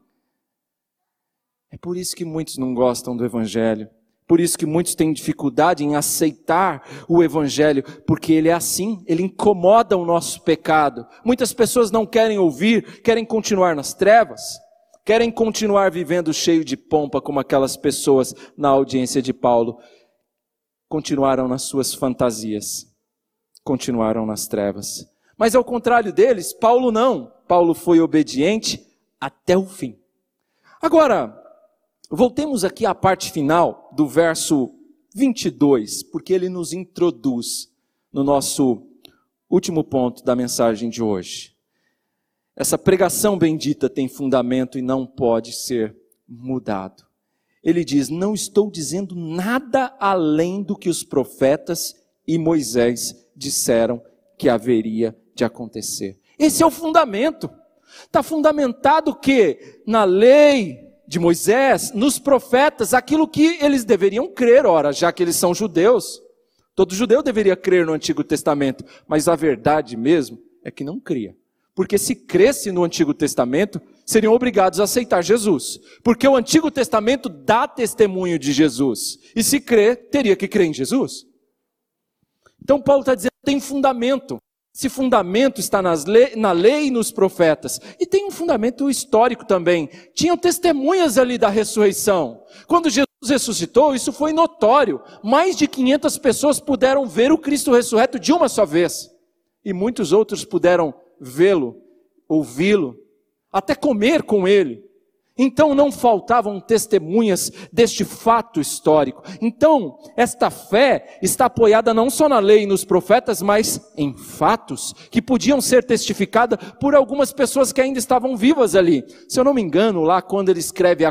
É por isso que muitos não gostam do evangelho, Por isso que muitos têm dificuldade em aceitar o Evangelho, porque ele é assim, ele incomoda o nosso pecado. Muitas pessoas não querem ouvir, querem continuar nas trevas, querem continuar vivendo cheio de pompa, como aquelas pessoas na audiência de Paulo. Continuaram nas suas fantasias, continuaram nas trevas. Mas ao contrário deles, Paulo não. Paulo foi obediente até o fim. Agora, Voltemos aqui à parte final do verso 22, porque ele nos introduz no nosso último ponto da mensagem de hoje. Essa pregação bendita tem fundamento e não pode ser mudado. Ele diz: Não estou dizendo nada além do que os profetas e Moisés disseram que haveria de acontecer. Esse é o fundamento. Está fundamentado que na lei, de Moisés, nos profetas, aquilo que eles deveriam crer, ora, já que eles são judeus. Todo judeu deveria crer no Antigo Testamento, mas a verdade mesmo é que não cria. Porque se cresce no Antigo Testamento, seriam obrigados a aceitar Jesus. Porque o Antigo Testamento dá testemunho de Jesus. E se crer, teria que crer em Jesus. Então Paulo está dizendo, tem fundamento. Esse fundamento está lei, na lei e nos profetas. E tem um fundamento histórico também. Tinham testemunhas ali da ressurreição. Quando Jesus ressuscitou, isso foi notório. Mais de 500 pessoas puderam ver o Cristo ressurreto de uma só vez. E muitos outros puderam vê-lo, ouvi-lo, até comer com ele. Então não faltavam testemunhas deste fato histórico. Então, esta fé está apoiada não só na lei e nos profetas, mas em fatos que podiam ser testificados por algumas pessoas que ainda estavam vivas ali. Se eu não me engano, lá quando ele escreve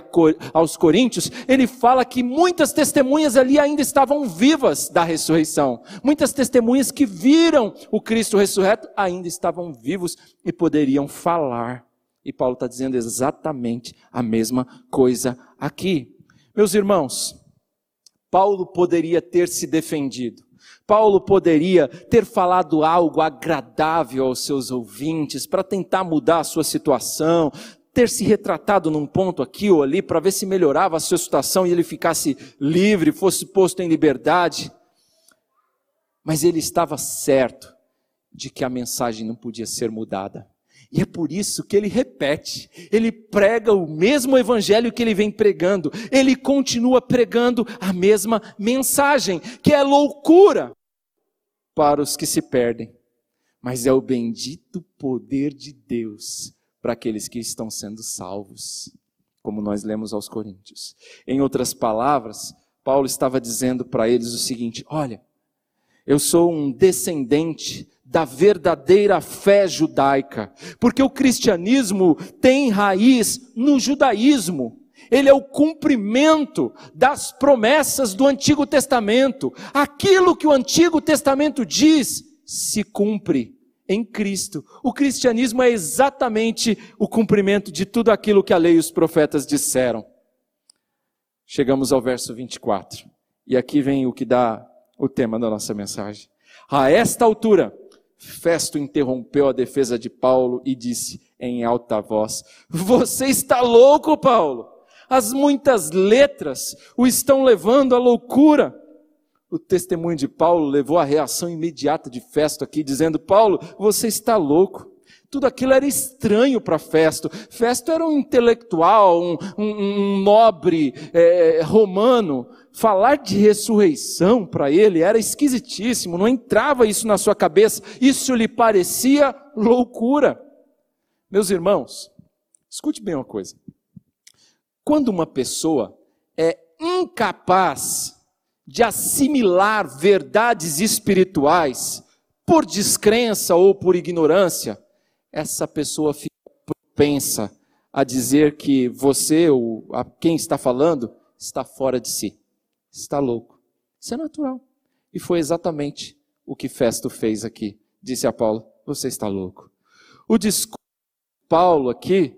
aos Coríntios, ele fala que muitas testemunhas ali ainda estavam vivas da ressurreição. Muitas testemunhas que viram o Cristo ressurreto ainda estavam vivos e poderiam falar e Paulo está dizendo exatamente a mesma coisa aqui. Meus irmãos, Paulo poderia ter se defendido. Paulo poderia ter falado algo agradável aos seus ouvintes para tentar mudar a sua situação, ter se retratado num ponto aqui ou ali para ver se melhorava a sua situação e ele ficasse livre, fosse posto em liberdade. Mas ele estava certo de que a mensagem não podia ser mudada. E é por isso que ele repete, ele prega o mesmo evangelho que ele vem pregando, ele continua pregando a mesma mensagem, que é loucura para os que se perdem, mas é o bendito poder de Deus para aqueles que estão sendo salvos, como nós lemos aos Coríntios. Em outras palavras, Paulo estava dizendo para eles o seguinte: olha, eu sou um descendente da verdadeira fé judaica, porque o cristianismo tem raiz no judaísmo. Ele é o cumprimento das promessas do Antigo Testamento. Aquilo que o Antigo Testamento diz se cumpre em Cristo. O cristianismo é exatamente o cumprimento de tudo aquilo que a lei e os profetas disseram. Chegamos ao verso 24. E aqui vem o que dá o tema da nossa mensagem. A esta altura, Festo interrompeu a defesa de Paulo e disse em alta voz: Você está louco, Paulo? As muitas letras o estão levando à loucura. O testemunho de Paulo levou à reação imediata de Festo aqui, dizendo: Paulo, você está louco. Tudo aquilo era estranho para Festo. Festo era um intelectual, um, um, um nobre é, romano. Falar de ressurreição para ele era esquisitíssimo, não entrava isso na sua cabeça, isso lhe parecia loucura. Meus irmãos, escute bem uma coisa. Quando uma pessoa é incapaz de assimilar verdades espirituais por descrença ou por ignorância, essa pessoa fica propensa a dizer que você, ou a quem está falando, está fora de si, está louco. Isso é natural. E foi exatamente o que Festo fez aqui. Disse a Paulo: Você está louco. O discurso de Paulo aqui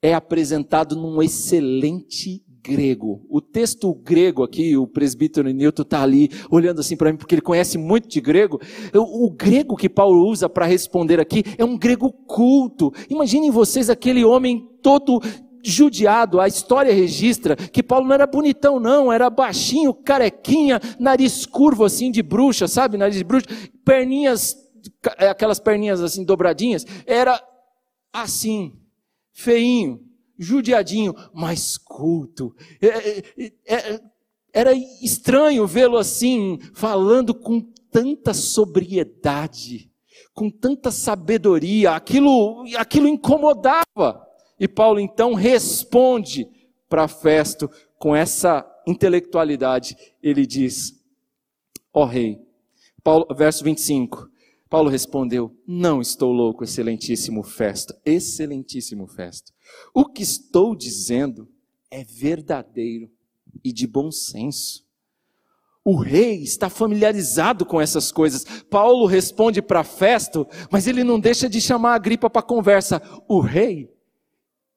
é apresentado num excelente grego. O texto grego aqui, o presbítero Newton está ali olhando assim para mim, porque ele conhece muito de grego. O, o grego que Paulo usa para responder aqui é um grego culto. Imaginem vocês aquele homem todo judiado. A história registra que Paulo não era bonitão, não, era baixinho, carequinha, nariz curvo assim de bruxa, sabe? Nariz de bruxa, perninhas, aquelas perninhas assim dobradinhas. Era assim, feinho, judiadinho, mas culto. É, é, é, era estranho vê-lo assim, falando com tanta sobriedade, com tanta sabedoria. Aquilo, aquilo incomodava. E Paulo então responde para Festo com essa intelectualidade. Ele diz: Ó oh, rei, Paulo, verso 25. Paulo respondeu: Não estou louco, excelentíssimo Festo, excelentíssimo Festo. O que estou dizendo é verdadeiro e de bom senso. O rei está familiarizado com essas coisas. Paulo responde para Festo, mas ele não deixa de chamar a gripa para conversa. O rei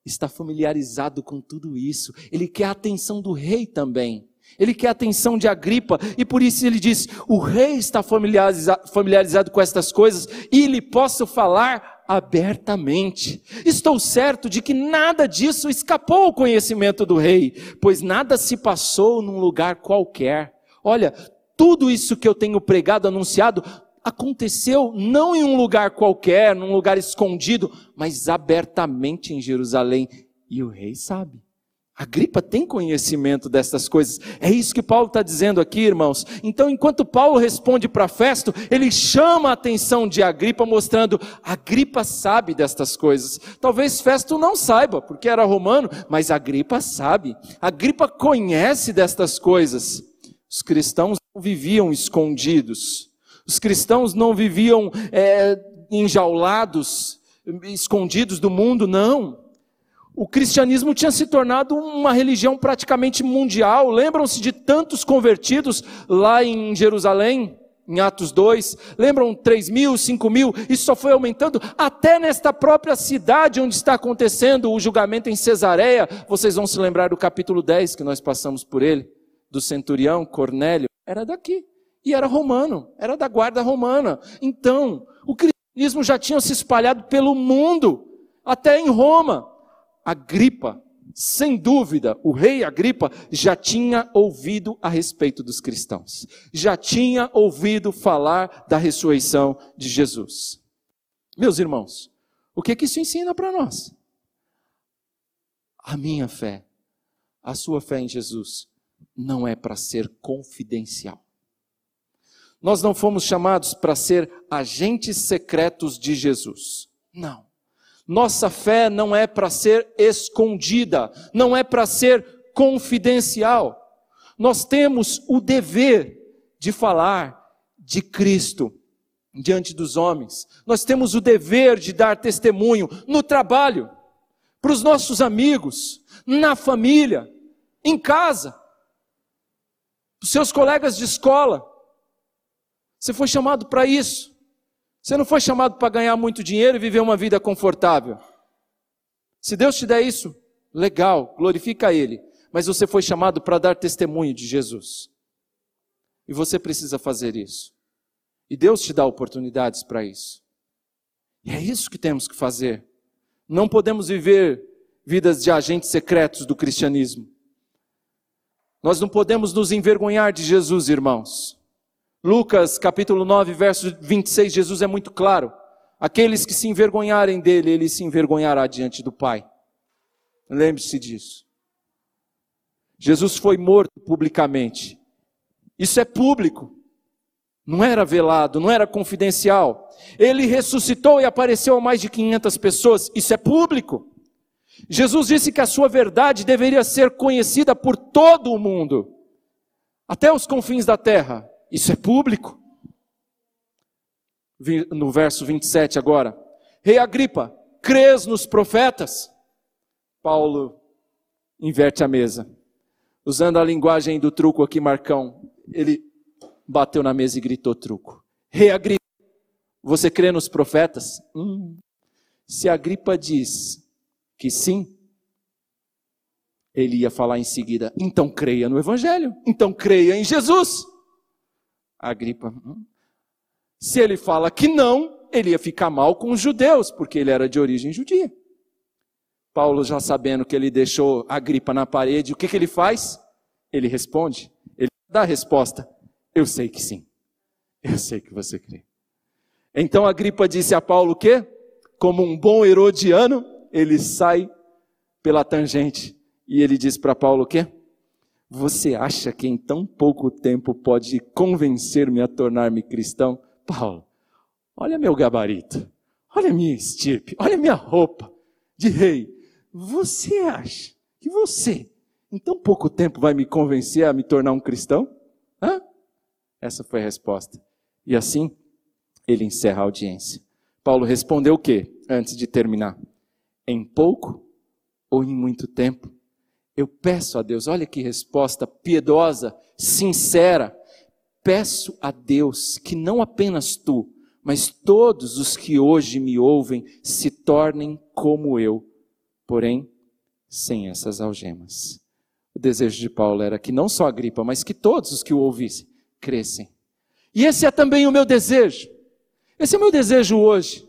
está familiarizado com tudo isso. Ele quer a atenção do rei também. Ele quer a atenção de Agripa, e por isso ele diz: o rei está familiarizado, com estas coisas, e lhe posso falar abertamente. Estou certo de que nada disso escapou ao conhecimento do rei, pois nada se passou num lugar qualquer. Olha, tudo isso que eu tenho pregado, anunciado, aconteceu não em um lugar qualquer, num lugar escondido, mas abertamente em Jerusalém. E o rei sabe. A gripa tem conhecimento dessas coisas. É isso que Paulo está dizendo aqui, irmãos. Então, enquanto Paulo responde para Festo, ele chama a atenção de Agripa, mostrando: Agripa sabe destas coisas. Talvez Festo não saiba, porque era romano, mas Agripa sabe. Agripa conhece destas coisas. Os cristãos não viviam escondidos. Os cristãos não viviam é, enjaulados, escondidos do mundo, não. O cristianismo tinha se tornado uma religião praticamente mundial. Lembram-se de tantos convertidos lá em Jerusalém, em Atos 2? Lembram 3 mil, 5 mil? Isso só foi aumentando até nesta própria cidade onde está acontecendo o julgamento em Cesareia. Vocês vão se lembrar do capítulo 10 que nós passamos por ele, do centurião Cornélio. Era daqui e era romano, era da guarda romana. Então, o cristianismo já tinha se espalhado pelo mundo, até em Roma. Agripa, sem dúvida, o rei Agripa já tinha ouvido a respeito dos cristãos, já tinha ouvido falar da ressurreição de Jesus. Meus irmãos, o que, que isso ensina para nós? A minha fé, a sua fé em Jesus, não é para ser confidencial. Nós não fomos chamados para ser agentes secretos de Jesus. Não. Nossa fé não é para ser escondida, não é para ser confidencial. Nós temos o dever de falar de Cristo diante dos homens. Nós temos o dever de dar testemunho no trabalho, para os nossos amigos, na família, em casa, para os seus colegas de escola. Você foi chamado para isso. Você não foi chamado para ganhar muito dinheiro e viver uma vida confortável. Se Deus te der isso, legal, glorifica Ele. Mas você foi chamado para dar testemunho de Jesus. E você precisa fazer isso. E Deus te dá oportunidades para isso. E é isso que temos que fazer. Não podemos viver vidas de agentes secretos do cristianismo. Nós não podemos nos envergonhar de Jesus, irmãos. Lucas capítulo 9, verso 26, Jesus é muito claro. Aqueles que se envergonharem dele, ele se envergonhará diante do Pai. Lembre-se disso. Jesus foi morto publicamente. Isso é público. Não era velado, não era confidencial. Ele ressuscitou e apareceu a mais de 500 pessoas. Isso é público. Jesus disse que a sua verdade deveria ser conhecida por todo o mundo, até os confins da terra. Isso é público. No verso 27 agora. Rei Agripa, crês nos profetas? Paulo inverte a mesa. Usando a linguagem do truco aqui, Marcão, ele bateu na mesa e gritou truco. Rei Agripa, você crê nos profetas? Hum. Se Agripa diz que sim, ele ia falar em seguida, então creia no Evangelho, então creia em Jesus. Agripa. Hum? Se ele fala que não, ele ia ficar mal com os judeus, porque ele era de origem judia. Paulo, já sabendo que ele deixou a gripa na parede, o que, que ele faz? Ele responde, ele dá a resposta: Eu sei que sim. Eu sei que você crê. Então a gripa disse a Paulo o quê? Como um bom herodiano, ele sai pela tangente e ele diz para Paulo o quê? Você acha que em tão pouco tempo pode convencer-me a tornar-me cristão? Paulo, olha meu gabarito, olha minha estirpe, olha minha roupa de rei. Você acha que você, em tão pouco tempo, vai me convencer a me tornar um cristão? Hã? Essa foi a resposta. E assim, ele encerra a audiência. Paulo respondeu o quê? Antes de terminar. Em pouco ou em muito tempo? Eu peço a Deus, olha que resposta piedosa, sincera. Peço a Deus que não apenas tu, mas todos os que hoje me ouvem se tornem como eu, porém sem essas algemas. O desejo de Paulo era que não só a gripa, mas que todos os que o ouvissem crescem. E esse é também o meu desejo. Esse é o meu desejo hoje.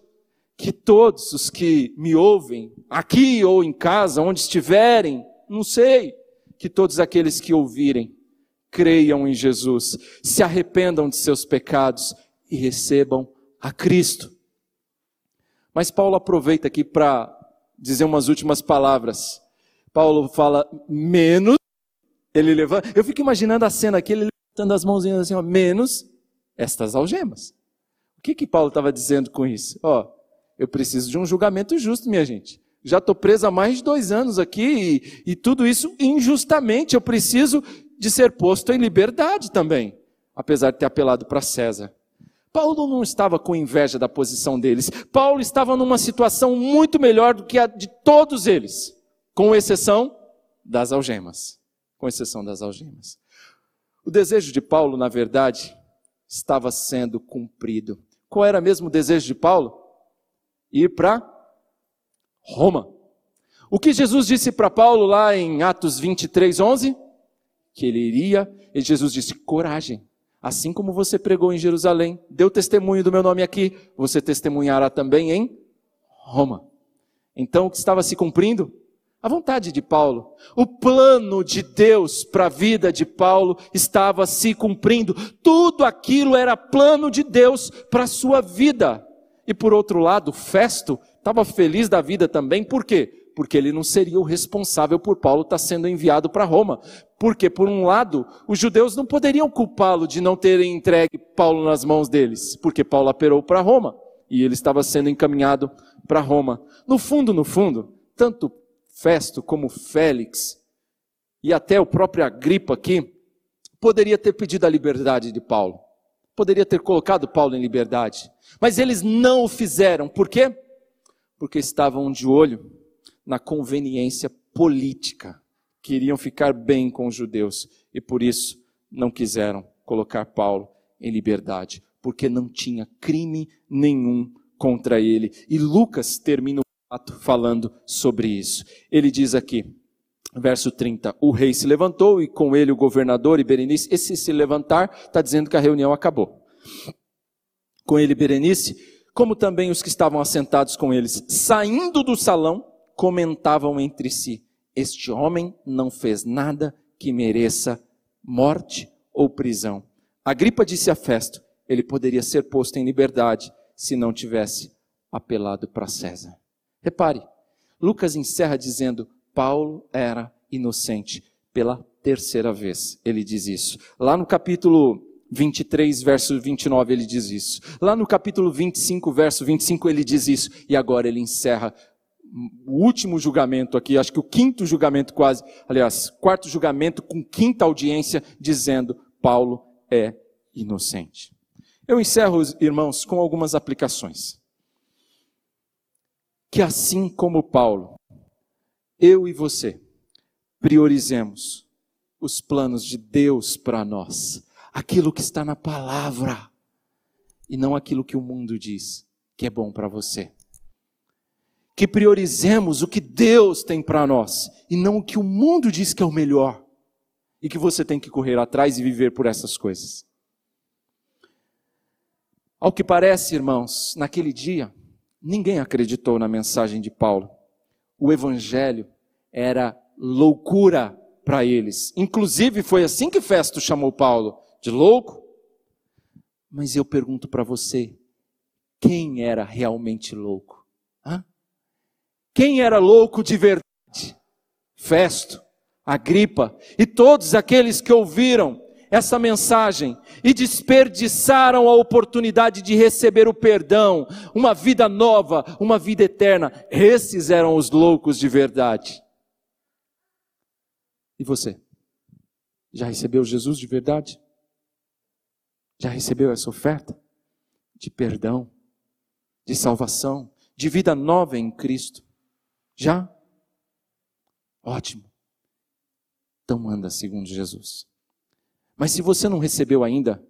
Que todos os que me ouvem, aqui ou em casa, onde estiverem, não sei. Que todos aqueles que ouvirem creiam em Jesus, se arrependam de seus pecados e recebam a Cristo. Mas Paulo aproveita aqui para dizer umas últimas palavras. Paulo fala menos, ele levanta. Eu fico imaginando a cena aqui, ele levantando as mãozinhas assim, ó, menos estas algemas. O que que Paulo estava dizendo com isso? Ó, eu preciso de um julgamento justo, minha gente já estou preso há mais de dois anos aqui e, e tudo isso injustamente. Eu preciso de ser posto em liberdade também, apesar de ter apelado para César. Paulo não estava com inveja da posição deles. Paulo estava numa situação muito melhor do que a de todos eles, com exceção das algemas. Com exceção das algemas. O desejo de Paulo, na verdade, estava sendo cumprido. Qual era mesmo o desejo de Paulo? Ir para Roma. O que Jesus disse para Paulo lá em Atos 23, 11? Que ele iria, e Jesus disse: coragem. Assim como você pregou em Jerusalém, deu testemunho do meu nome aqui, você testemunhará também em Roma. Então, o que estava se cumprindo? A vontade de Paulo. O plano de Deus para a vida de Paulo estava se cumprindo. Tudo aquilo era plano de Deus para a sua vida. E por outro lado, Festo estava feliz da vida também, por quê? Porque ele não seria o responsável por Paulo estar sendo enviado para Roma. Porque, por um lado, os judeus não poderiam culpá-lo de não terem entregue Paulo nas mãos deles, porque Paulo aperou para Roma e ele estava sendo encaminhado para Roma. No fundo, no fundo, tanto Festo como Félix e até o próprio Agripa aqui poderia ter pedido a liberdade de Paulo. Poderia ter colocado Paulo em liberdade. Mas eles não o fizeram. Por quê? Porque estavam de olho na conveniência política. Queriam ficar bem com os judeus e por isso não quiseram colocar Paulo em liberdade, porque não tinha crime nenhum contra ele. E Lucas termina o ato falando sobre isso. Ele diz aqui, verso 30, o rei se levantou e com ele o governador e Berenice. Esse se levantar está dizendo que a reunião acabou. Com ele Berenice como também os que estavam assentados com eles, saindo do salão, comentavam entre si: Este homem não fez nada que mereça morte ou prisão. Agripa disse a Festo: ele poderia ser posto em liberdade se não tivesse apelado para César. Repare, Lucas encerra dizendo: Paulo era inocente. Pela terceira vez ele diz isso. Lá no capítulo 23, verso 29, ele diz isso. Lá no capítulo 25, verso 25, ele diz isso. E agora ele encerra o último julgamento aqui, acho que o quinto julgamento quase, aliás, quarto julgamento com quinta audiência, dizendo: Paulo é inocente. Eu encerro, irmãos, com algumas aplicações. Que assim como Paulo, eu e você, priorizemos os planos de Deus para nós aquilo que está na palavra e não aquilo que o mundo diz que é bom para você. Que priorizemos o que Deus tem para nós e não o que o mundo diz que é o melhor e que você tem que correr atrás e viver por essas coisas. Ao que parece, irmãos, naquele dia, ninguém acreditou na mensagem de Paulo. o evangelho era loucura para eles. Inclusive foi assim que Festo chamou Paulo de louco. Mas eu pergunto para você, quem era realmente louco? Hã? Quem era louco de verdade? Festo, Agripa e todos aqueles que ouviram essa mensagem e desperdiçaram a oportunidade de receber o perdão, uma vida nova, uma vida eterna. Esses eram os loucos de verdade. E você? Já recebeu Jesus de verdade? Já recebeu essa oferta de perdão, de salvação, de vida nova em Cristo? Já? Ótimo. Então anda segundo Jesus. Mas se você não recebeu ainda,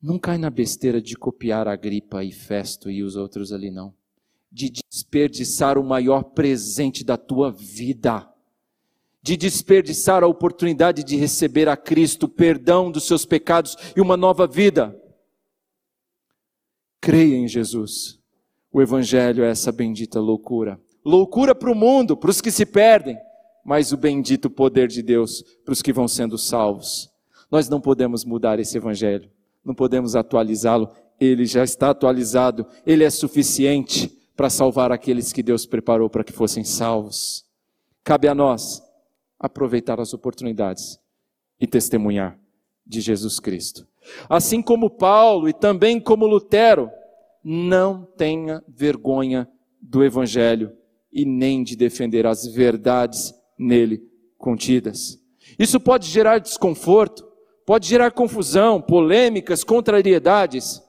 não cai na besteira de copiar a gripa e Festo e os outros ali, não. De desperdiçar o maior presente da tua vida. De desperdiçar a oportunidade de receber a Cristo, perdão dos seus pecados e uma nova vida. Creia em Jesus. O Evangelho é essa bendita loucura. Loucura para o mundo, para os que se perdem mas o bendito poder de Deus para os que vão sendo salvos. Nós não podemos mudar esse evangelho, não podemos atualizá-lo, ele já está atualizado, ele é suficiente para salvar aqueles que Deus preparou para que fossem salvos. Cabe a nós aproveitar as oportunidades e testemunhar de Jesus Cristo. Assim como Paulo e também como Lutero, não tenha vergonha do Evangelho e nem de defender as verdades nele contidas. Isso pode gerar desconforto, pode gerar confusão, polêmicas, contrariedades,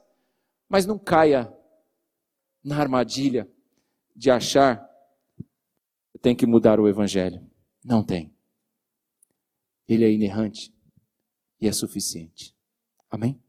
mas não caia na armadilha de achar que tem que mudar o evangelho. Não tem. Ele é inerrante e é suficiente. Amém?